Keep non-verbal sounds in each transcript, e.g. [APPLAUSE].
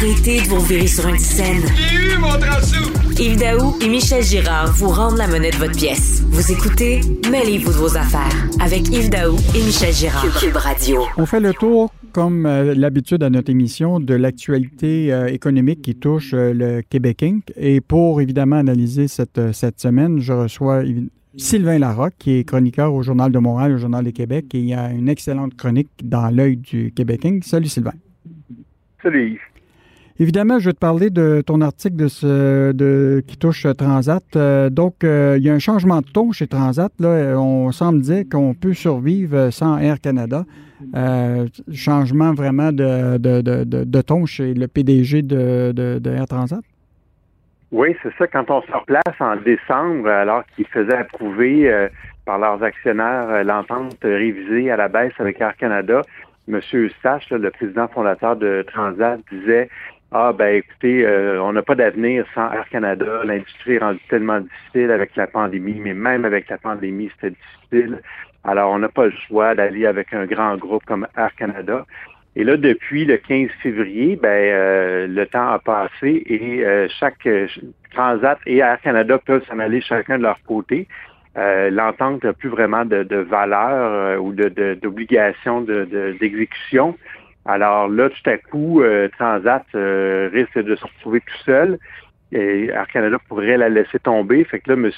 Arrêtez de vous virer sur une scène. J'ai eu mon Yves Daou et Michel Girard vous rendent la monnaie de votre pièce. Vous écoutez Mêlez-vous de vos affaires avec Yves Daou et Michel Girard. Cube Radio. On fait le tour, comme euh, l'habitude à notre émission, de l'actualité euh, économique qui touche euh, le Québec Inc. Et pour évidemment analyser cette, cette semaine, je reçois Sylvain Larocque, qui est chroniqueur au Journal de Montréal, au Journal du Québec, et il y a une excellente chronique dans l'œil du Québec Inc. Salut Sylvain. Salut Yves. Évidemment, je vais te parler de ton article de ce, qui touche Transat. Euh, donc, euh, il y a un changement de ton chez Transat. Là. On semble dire qu'on peut survivre sans Air Canada. Euh, changement vraiment de, de, de, de, ton chez le PDG de, Air Transat? Oui, c'est ça. Quand on se replace en décembre, alors qu'ils faisaient approuver par leurs actionnaires l'entente révisée à la baisse avec Air Canada, M. Eustache, le président fondateur de Transat, disait ah ben écoutez, euh, on n'a pas d'avenir sans Air Canada. L'industrie est rendue tellement difficile avec la pandémie, mais même avec la pandémie, c'était difficile. Alors, on n'a pas le choix d'aller avec un grand groupe comme Air Canada. Et là, depuis le 15 février, ben euh, le temps a passé et euh, chaque Transat et Air Canada peuvent s'en aller chacun de leur côté. L'entente n'a plus vraiment de, valeur ou d'obligation de, d'exécution. Alors là, tout à coup, euh, Transat euh, risque de se retrouver tout seul. Et Air Canada pourrait la laisser tomber. Fait que là, M.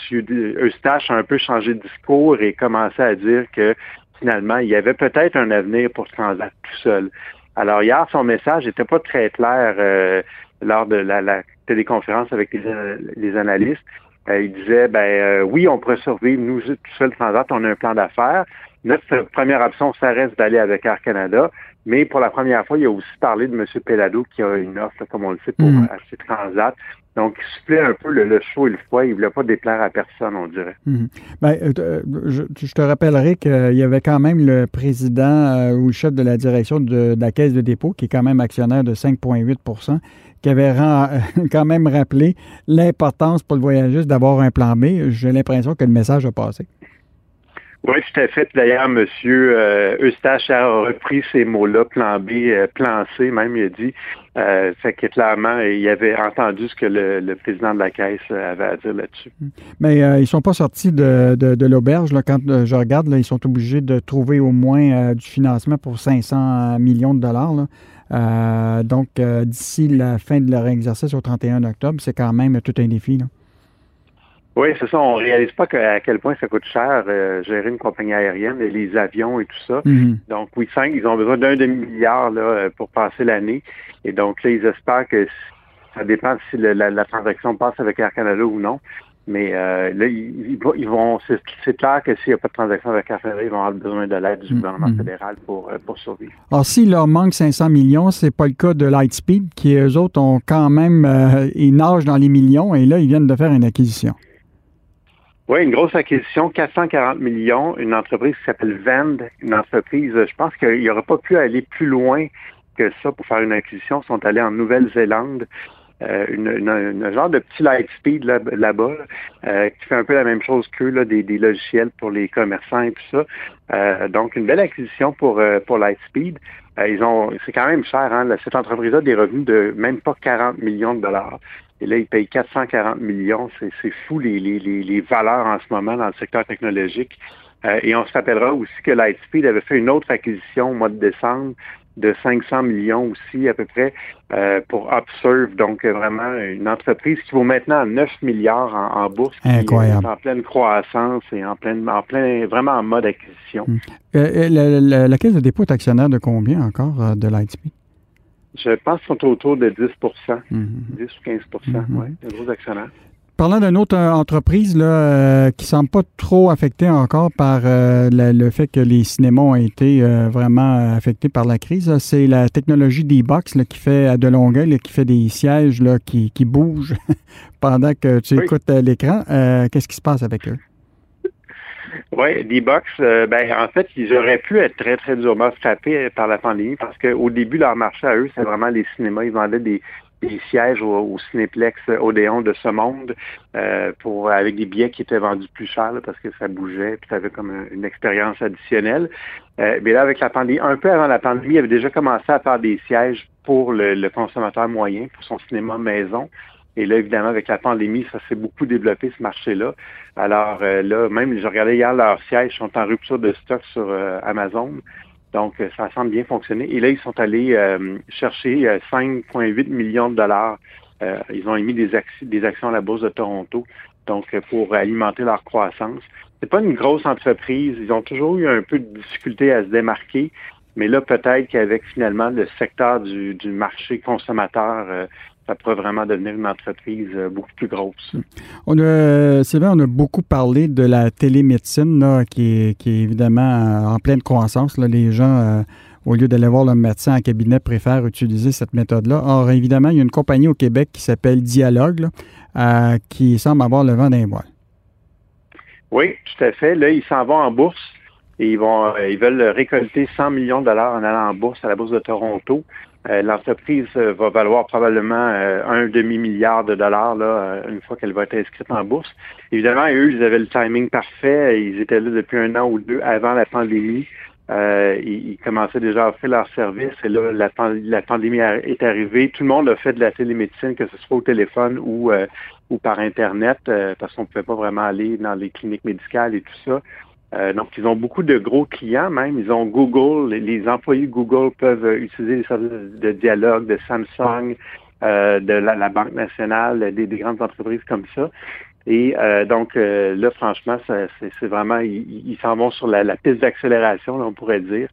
Eustache a un peu changé de discours et commencé à dire que finalement, il y avait peut-être un avenir pour Transat tout seul. Alors hier, son message n'était pas très clair euh, lors de la, téléconférence avec les, analystes. il disait, ben oui, on pourrait survivre, nous, tout seul Transat, on a un plan d'affaires. Notre première option, ça reste d'aller avec Air Canada. Mais pour la première fois, il a aussi parlé de M. Pelado qui a une offre, comme on le sait, pour mm. Transat. Donc, il soufflait un peu le, chaud et le froid. Il ne voulait pas déplaire à personne, on dirait. Mm. Ben, euh, euh, je, te rappellerai qu'il y avait quand même le président euh, ou le chef de la direction de, la Caisse de dépôt, qui est quand même actionnaire de 5,8% qui avait [LAUGHS] quand même rappelé l'importance pour le voyagiste d'avoir un plan B. J'ai l'impression que le message a passé. Oui, tout à fait. D'ailleurs, M. Euh, Eustache a repris ces mots-là, plan B, euh, plan C, même, il a dit. Euh, fait que clairement, il avait entendu ce que le, président de la Caisse avait à dire là-dessus. Mais euh, ils ne sont pas sortis de, l'auberge. Quand je regarde, ils sont obligés de trouver au moins du financement pour 500 millions de dollars. donc, d'ici la fin de leur exercice au 31 octobre, c'est quand même tout un défi. Oui, c'est ça. On réalise pas à quel point ça coûte cher euh, gérer une compagnie aérienne et les avions et tout ça. Mhm. Donc, oui, cinq, ils ont besoin d'un demi-milliard là, euh, pour passer l'année. Et donc, là, ils espèrent que ça dépend si la, transaction passe avec Air Canada ou non. Mais euh, là, ils, vont. C'est clair que s'il n'y a pas de transaction avec Air Canada, ils vont avoir besoin de l'aide du mhm. gouvernement fédéral pour, pour survivre. Alors, s'il leur manque 500 millions, c'est pas le cas de Lightspeed, qui eux autres ont quand même. ils nagent dans les millions et là, ils viennent de faire une acquisition. Oui, une grosse acquisition, 440 millions, une entreprise qui s'appelle Vend, une entreprise, je pense qu'il n'aurait pas pu aller plus loin que ça pour faire une acquisition. Ils sont allés en Nouvelle-Zélande. Euh, une, genre de petit Lightspeed là-bas, euh, qui fait un peu la même chose qu'eux, des, des, logiciels pour les commerçants et tout ça. Euh, donc, une belle acquisition pour, pour Lightspeed. ils ont, c'est quand même cher, hein? Cette entreprise a des revenus de même pas 40 millions de dollars. Et là, ils payent 440 millions. C'est fou les, les, les, valeurs en ce moment dans le secteur technologique. Euh, et on se rappellera aussi que Lightspeed avait fait une autre acquisition au mois de décembre de 500 millions aussi à peu près euh, pour Upserve. Donc vraiment une entreprise qui vaut maintenant 9 milliards en, bourse. Incroyable. en pleine croissance et en plein, en plein, vraiment en mode acquisition. Hum. Euh, la, la, caisse de dépôt est actionnaire de combien encore de Lightspeed? Je pense qu'ils sont autour de 10 10 mhm. ou 15 mhm. oui, de gros actionnaires. Parlant d'une autre euh, entreprise là, euh, qui ne semble pas trop affectée encore par euh, le fait que les cinémas ont été vraiment affectés par la crise, c'est la technologie D-Box qui fait à de longueur, qui fait des sièges là, qui, qui bougent [LAUGHS] pendant que tu écoutes l'écran. Qu'est-ce qui se passe avec eux? Oui, D-Box, euh, ben, en fait, ils auraient pu être très, très durement frappés par la pandémie parce qu'au début, leur marché à eux, c'est vraiment les cinémas. Ils vendaient des, des sièges au, Cinéplex Odéon de ce monde pour avec des billets qui étaient vendus plus cher parce que ça bougeait, puis ça avait comme une expérience additionnelle. mais là, avec la pandémie, un peu avant la pandémie, il avait déjà commencé à faire des sièges pour le consommateur moyen, pour son cinéma maison. Et là, évidemment, avec la pandémie, ça s'est beaucoup développé, ce marché-là. Alors euh, là, même, je regardais hier, leurs sièges sont en rupture de stock sur euh, Amazon. Donc, euh, ça semble bien fonctionner. Et là, ils sont allés chercher 5,8 millions de dollars. ils ont émis des, actions à la Bourse de Toronto, donc pour alimenter leur croissance. C'est pas une grosse entreprise. Ils ont toujours eu un peu de difficulté à se démarquer. Mais là, peut-être qu'avec finalement le secteur du marché consommateur ça pourrait vraiment devenir une entreprise euh, beaucoup plus grosse. On a, c'est vrai, on a beaucoup parlé de la télémédecine qui, est, évidemment euh, en pleine croissance. Les gens, euh, au lieu d'aller voir le médecin en cabinet, préfèrent utiliser cette méthode-là. Or, évidemment, il y a une compagnie au Québec qui s'appelle Dialogue qui semble avoir le vent d'un voile. Oui, tout à fait. Là, ils s'en vont en bourse et ils, vont, ils veulent récolter 100 millions de dollars en allant en bourse à la Bourse de Toronto. Euh, l'entreprise euh, va valoir probablement euh, un demi-milliard de dollars là, une fois qu'elle va être inscrite en bourse. Évidemment, eux, ils avaient le timing parfait. Ils étaient là depuis un an ou deux avant la pandémie. ils, commençaient déjà à offrir leurs services et là, la, pandémie est arrivée. Tout le monde a fait de la télémédecine, que ce soit au téléphone ou par Internet, parce qu'on ne pouvait pas vraiment aller dans les cliniques médicales et tout ça. Euh, donc, ils ont beaucoup de gros clients même. Ils ont Google, les, employés Google peuvent euh, utiliser les services de dialogue de Samsung, euh, de la, Banque nationale, des, grandes entreprises comme ça. Et donc, là, franchement, c'est vraiment, ils s'en vont sur la, piste d'accélération, on pourrait dire.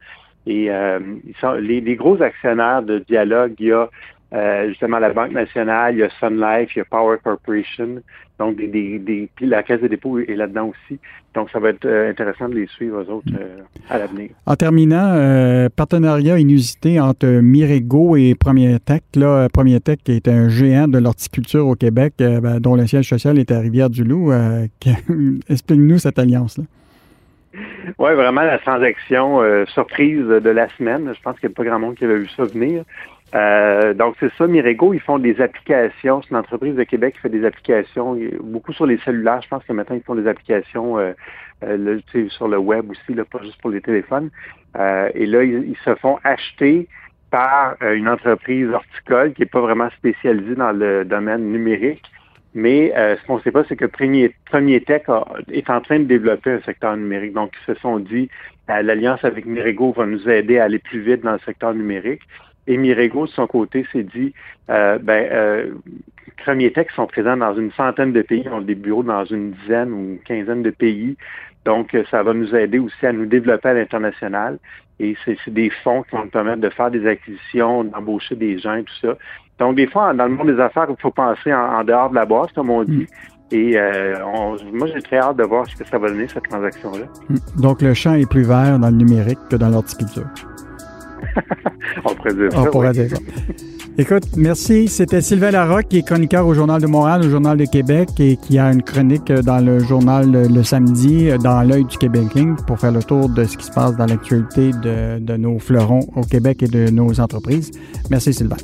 Et ils sont, les, les, gros actionnaires de dialogue, il y a euh, justement la Banque nationale, il y a Sun Life, il y a Power Corporation, donc des, des, puis la Caisse de dépôt est là-dedans aussi. Donc ça va être euh, intéressant de les suivre aux autres euh, à l'avenir. En terminant, partenariat inusité entre Mirego et Premier Tech. Là, Premier Tech qui est un géant de l'horticulture au Québec, ben, dont le siège social est à Rivière-du-Loup. [LAUGHS] Explique-nous cette alliance-là. Oui, vraiment la transaction surprise de la semaine. Je pense qu'il n'y a pas grand monde qui avait vu ça venir. Euh, donc, c'est ça, Mirego, ils font des applications. C'est une entreprise de Québec qui fait des applications, beaucoup sur les cellulaires. Je pense que maintenant, ils font des applications euh, euh sur le web aussi, là, pas juste pour les téléphones. Euh, et là, ils, se font acheter par une entreprise horticole qui n'est pas vraiment spécialisée dans le domaine numérique. Mais ce qu'on ne sait pas, c'est que Premier, Premier Tech est en train de développer un secteur numérique. Donc, ils se sont dit, l'alliance avec Mirego va nous aider à aller plus vite dans le secteur numérique. Et Mirego, de son côté, s'est dit, euh, ben, euh, Premier Tech sont présents dans une centaine de pays, ont des bureaux dans une dizaine ou une quinzaine de pays. Donc, euh, ça va nous aider aussi à nous développer à l'international. Et c'est des fonds qui vont nous permettre de faire des acquisitions, d'embaucher des gens et tout ça. Donc, des fois, dans le monde des affaires, il faut penser en, dehors de la boîte, comme on dit. Mm. Et euh, moi, j'ai très hâte de voir ce que ça va donner, cette transaction-là. Mm. Donc, le champ est plus vert dans le numérique que dans l'horticulture. [LAUGHS] On pourrait dire ça. On pourrait dire ça. Écoute, merci. C'était Sylvain Larocque, qui est chroniqueur au Journal de Montréal, au Journal de Québec, et qui a une chronique dans le journal le samedi, dans l'œil du Québec pour faire le tour de ce qui se passe dans l'actualité de, de nos fleurons au Québec et de nos entreprises. Merci, Sylvain.